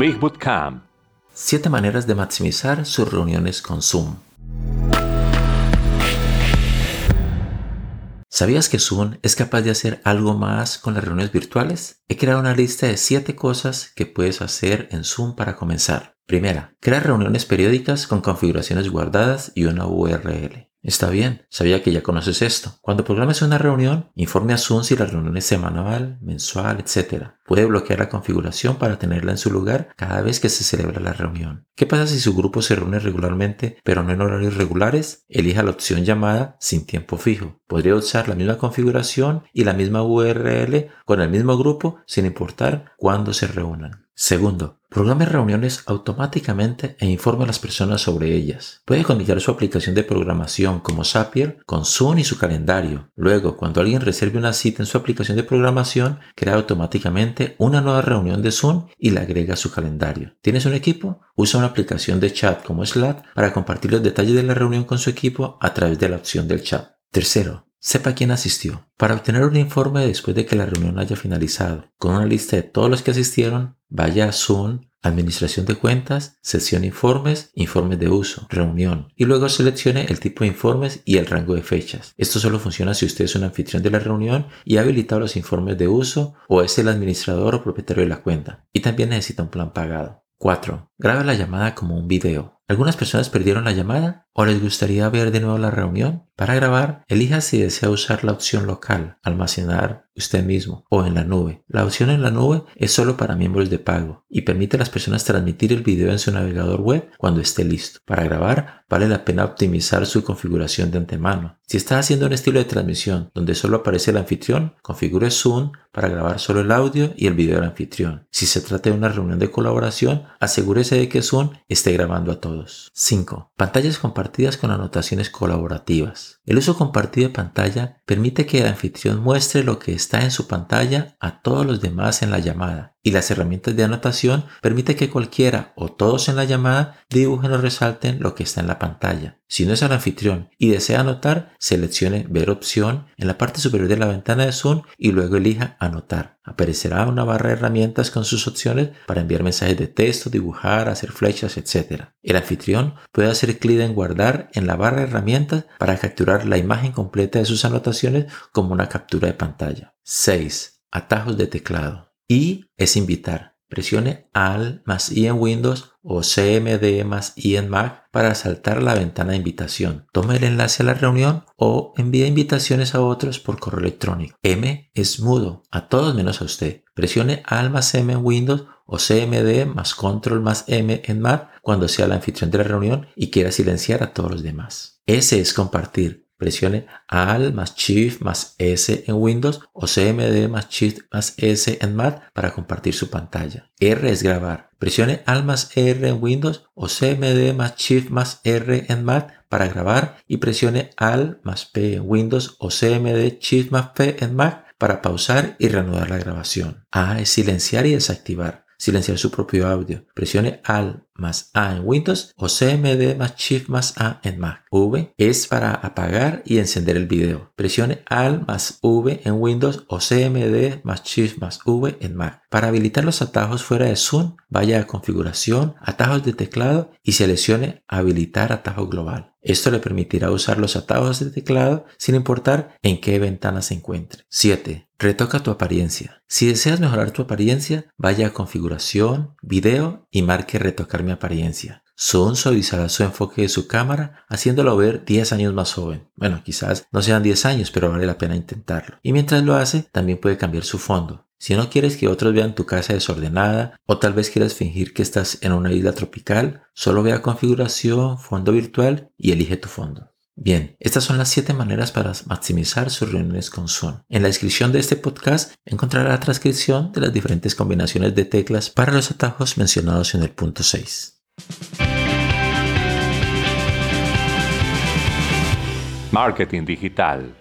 Big Bootcamp. 7 maneras de maximizar sus reuniones con Zoom. ¿Sabías que Zoom es capaz de hacer algo más con las reuniones virtuales? He creado una lista de 7 cosas que puedes hacer en Zoom para comenzar. Primera, crea reuniones periódicas con configuraciones guardadas y una URL. Está bien, sabía que ya conoces esto. Cuando programes una reunión, informe a Zoom si la reunión es semanal, mensual, etc. Puede bloquear la configuración para tenerla en su lugar cada vez que se celebra la reunión. ¿Qué pasa si su grupo se reúne regularmente pero no en horarios regulares? Elija la opción llamada sin tiempo fijo. Podría usar la misma configuración y la misma URL con el mismo grupo sin importar cuándo se reúnan. Segundo, programe reuniones automáticamente e informe a las personas sobre ellas. Puede conectar su aplicación de programación como Zapier con Zoom y su calendario. Luego, cuando alguien reserve una cita en su aplicación de programación, crea automáticamente una nueva reunión de Zoom y la agrega a su calendario. ¿Tienes un equipo? Usa una aplicación de chat como Slack para compartir los detalles de la reunión con su equipo a través de la opción del chat. Tercero, Sepa quién asistió. Para obtener un informe después de que la reunión haya finalizado, con una lista de todos los que asistieron, vaya a Zoom, Administración de cuentas, sesión informes, informes de uso, reunión y luego seleccione el tipo de informes y el rango de fechas. Esto solo funciona si usted es un anfitrión de la reunión y ha habilitado los informes de uso o es el administrador o propietario de la cuenta y también necesita un plan pagado. 4. Grabe la llamada como un video. Algunas personas perdieron la llamada o les gustaría ver de nuevo la reunión. Para grabar, elija si desea usar la opción local, almacenar usted mismo o en la nube. La opción en la nube es solo para miembros de pago y permite a las personas transmitir el video en su navegador web cuando esté listo. Para grabar, vale la pena optimizar su configuración de antemano. Si está haciendo un estilo de transmisión donde solo aparece el anfitrión, configure Zoom para grabar solo el audio y el video del anfitrión. Si se trata de una reunión de colaboración, asegúrese de que Zoom esté grabando a todos. 5. Pantallas compartidas con anotaciones colaborativas. El uso compartido de pantalla permite que el anfitrión muestre lo que está en su pantalla a todos los demás en la llamada y las herramientas de anotación permiten que cualquiera o todos en la llamada dibujen o resalten lo que está en la pantalla. Si no es el anfitrión y desea anotar, seleccione Ver opción en la parte superior de la ventana de Zoom y luego elija Anotar. Aparecerá una barra de herramientas con sus opciones para enviar mensajes de texto, dibujar, hacer flechas, etc. El anfitrión puede hacer clic en Guardar en la barra de herramientas para capturar la imagen completa de sus anotaciones como una captura de pantalla. 6. Atajos de teclado y es invitar. Presione Alt más I en Windows o CMD más I en Mac para saltar la ventana de invitación. Tome el enlace a la reunión o envíe invitaciones a otros por correo electrónico. M es mudo, a todos menos a usted. Presione Alt más M en Windows o CMD más Control más M en Mac cuando sea el anfitrión de la reunión y quiera silenciar a todos los demás. S es compartir. Presione Alt más Shift más S en Windows o CMD más Shift más S en Mac para compartir su pantalla. R es grabar. Presione Alt más R en Windows o CMD más Shift más R en Mac para grabar y presione Alt más P en Windows o CMD Shift más P en Mac para pausar y reanudar la grabación. A es silenciar y desactivar silenciar su propio audio. Presione Alt más A en Windows o CMD más Shift más A en Mac. V es para apagar y encender el video. Presione Alt más V en Windows o CMD más Shift más V en Mac. Para habilitar los atajos fuera de Zoom, vaya a Configuración, Atajos de teclado y seleccione Habilitar atajo global. Esto le permitirá usar los atajos de teclado sin importar en qué ventana se encuentre. 7. Retoca tu apariencia. Si deseas mejorar tu apariencia, vaya a Configuración, Video y marque Retocar mi apariencia. Zoom suavizará su enfoque de su cámara, haciéndolo ver 10 años más joven. Bueno, quizás no sean 10 años, pero vale la pena intentarlo. Y mientras lo hace, también puede cambiar su fondo. Si no quieres que otros vean tu casa desordenada o tal vez quieras fingir que estás en una isla tropical, solo ve a configuración, fondo virtual y elige tu fondo. Bien, estas son las 7 maneras para maximizar sus reuniones con Zoom. En la descripción de este podcast encontrará la transcripción de las diferentes combinaciones de teclas para los atajos mencionados en el punto 6. Marketing digital